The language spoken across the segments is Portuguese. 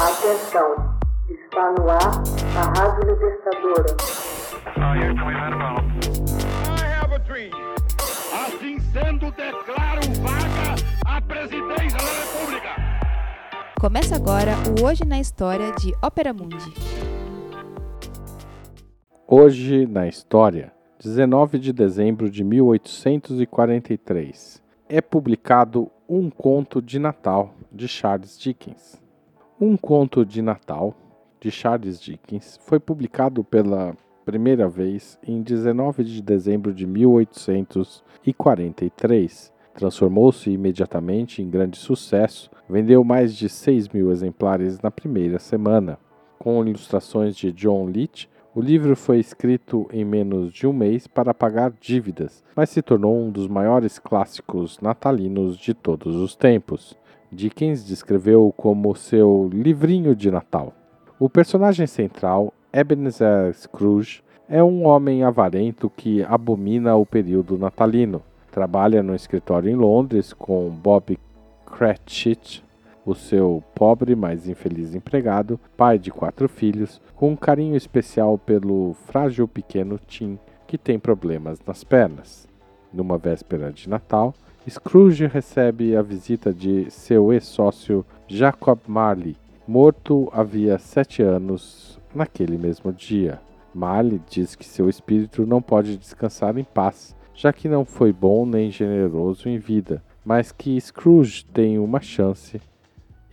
Atenção, está no ar a Rádio Libertadora. Assim sendo, declaro vaga a presidência da República. Começa agora o Hoje na História de Ópera Mundi. Hoje na História, 19 de dezembro de 1843, é publicado Um Conto de Natal de Charles Dickens. Um Conto de Natal, de Charles Dickens, foi publicado pela primeira vez em 19 de dezembro de 1843. Transformou-se imediatamente em grande sucesso, vendeu mais de 6 mil exemplares na primeira semana. Com ilustrações de John Leach, o livro foi escrito em menos de um mês para pagar dívidas, mas se tornou um dos maiores clássicos natalinos de todos os tempos. Dickens descreveu como seu livrinho de Natal. O personagem central, Ebenezer Scrooge, é um homem avarento que abomina o período natalino. Trabalha no escritório em Londres com Bob Cratchit, o seu pobre, mas infeliz empregado, pai de quatro filhos, com um carinho especial pelo frágil pequeno Tim, que tem problemas nas pernas. Numa véspera de Natal, Scrooge recebe a visita de seu ex-sócio Jacob Marley, morto havia sete anos naquele mesmo dia. Marley diz que seu espírito não pode descansar em paz, já que não foi bom nem generoso em vida, mas que Scrooge tem uma chance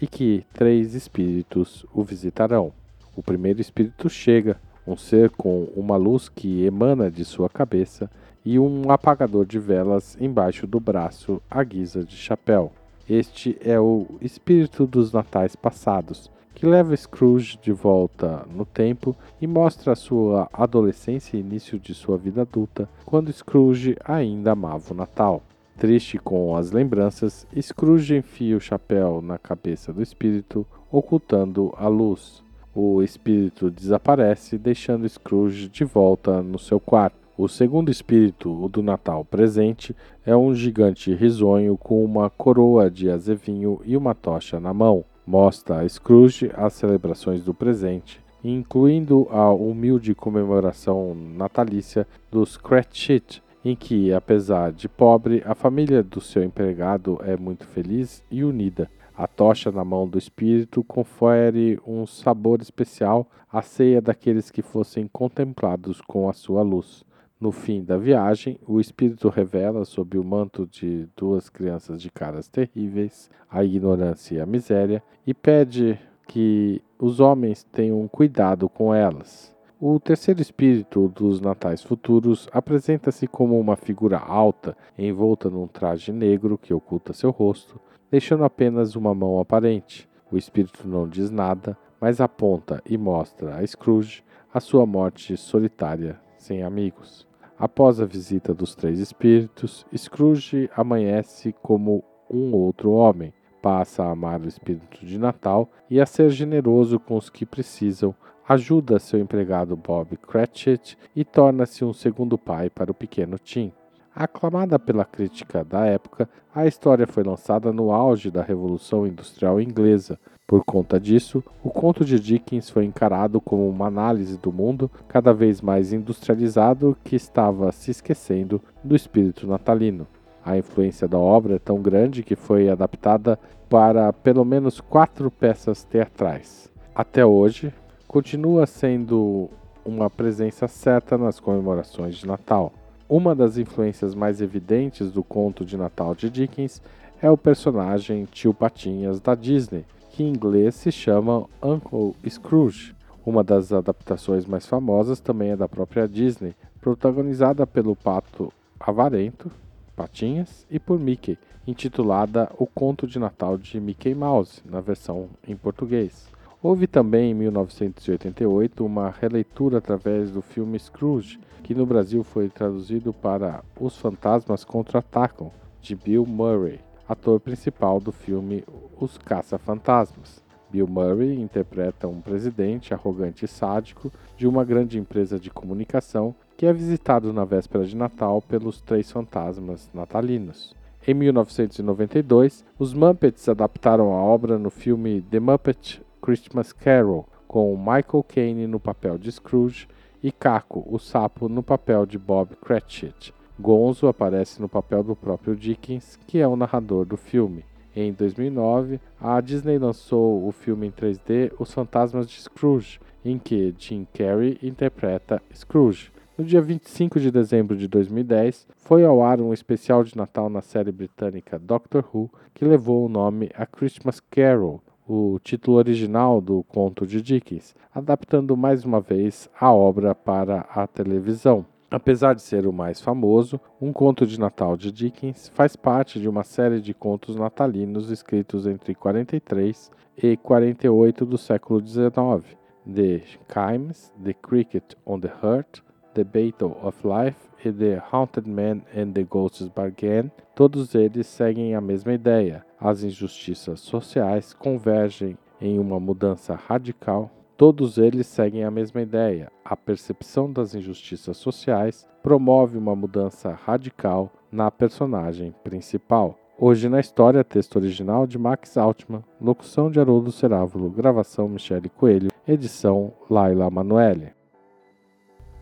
e que três espíritos o visitarão. O primeiro espírito chega, um ser com uma luz que emana de sua cabeça e um apagador de velas embaixo do braço à guisa de chapéu. Este é o espírito dos natais passados, que leva Scrooge de volta no tempo e mostra sua adolescência e início de sua vida adulta, quando Scrooge ainda amava o Natal. Triste com as lembranças, Scrooge enfia o chapéu na cabeça do espírito, ocultando a luz. O espírito desaparece, deixando Scrooge de volta no seu quarto. O segundo espírito, o do Natal presente, é um gigante risonho com uma coroa de azevinho e uma tocha na mão. Mostra a Scrooge as celebrações do presente, incluindo a humilde comemoração natalícia dos Cratchit, em que, apesar de pobre, a família do seu empregado é muito feliz e unida. A tocha na mão do espírito confere um sabor especial à ceia daqueles que fossem contemplados com a sua luz. No fim da viagem, o espírito revela, sob o manto de duas crianças de caras terríveis, a ignorância e a miséria, e pede que os homens tenham cuidado com elas. O terceiro espírito dos natais futuros apresenta-se como uma figura alta, envolta num traje negro que oculta seu rosto, deixando apenas uma mão aparente. O espírito não diz nada, mas aponta e mostra a Scrooge a sua morte solitária, sem amigos. Após a visita dos três espíritos, Scrooge amanhece como um outro homem, passa a amar o espírito de Natal e a ser generoso com os que precisam, ajuda seu empregado Bob Cratchit e torna-se um segundo pai para o pequeno Tim. Aclamada pela crítica da época, a história foi lançada no auge da Revolução Industrial Inglesa. Por conta disso, o conto de Dickens foi encarado como uma análise do mundo cada vez mais industrializado que estava se esquecendo do espírito natalino. A influência da obra é tão grande que foi adaptada para pelo menos quatro peças teatrais. Até hoje, continua sendo uma presença certa nas comemorações de Natal. Uma das influências mais evidentes do conto de Natal de Dickens é o personagem Tio Patinhas da Disney, que em inglês se chama Uncle Scrooge. Uma das adaptações mais famosas também é da própria Disney, protagonizada pelo pato avarento, Patinhas, e por Mickey, intitulada O Conto de Natal de Mickey Mouse, na versão em português. Houve também em 1988 uma releitura através do filme Scrooge, que no Brasil foi traduzido para Os Fantasmas Contra-Atacam, de Bill Murray, ator principal do filme Os Caça-Fantasmas. Bill Murray interpreta um presidente arrogante e sádico de uma grande empresa de comunicação que é visitado na véspera de Natal pelos três fantasmas natalinos. Em 1992, os Muppets adaptaram a obra no filme The Muppet Christmas Carol, com Michael Caine no papel de Scrooge e Caco, o sapo, no papel de Bob Cratchit. Gonzo aparece no papel do próprio Dickens, que é o narrador do filme. Em 2009, a Disney lançou o filme em 3D Os Fantasmas de Scrooge, em que Jim Carrey interpreta Scrooge. No dia 25 de dezembro de 2010, foi ao ar um especial de Natal na série britânica Doctor Who, que levou o nome A Christmas Carol, o título original do conto de Dickens, adaptando mais uma vez a obra para a televisão. Apesar de ser o mais famoso, Um Conto de Natal de Dickens faz parte de uma série de contos natalinos escritos entre 43 e 48 do século XIX. The Chimes, The Cricket on the Hearth, The Battle of Life e The Haunted Man and the Ghost's Bargain, todos eles seguem a mesma ideia. As injustiças sociais convergem em uma mudança radical Todos eles seguem a mesma ideia. A percepção das injustiças sociais promove uma mudança radical na personagem principal. Hoje na história, texto original de Max Altman, locução de Haroldo Cerávulo, gravação Michele Coelho, edição Laila Manoeli.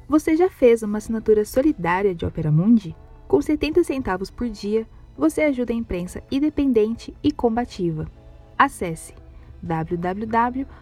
Você já fez uma assinatura solidária de Opera Mundi? Com 70 centavos por dia, você ajuda a imprensa independente e combativa. Acesse www www.operamundi.com.br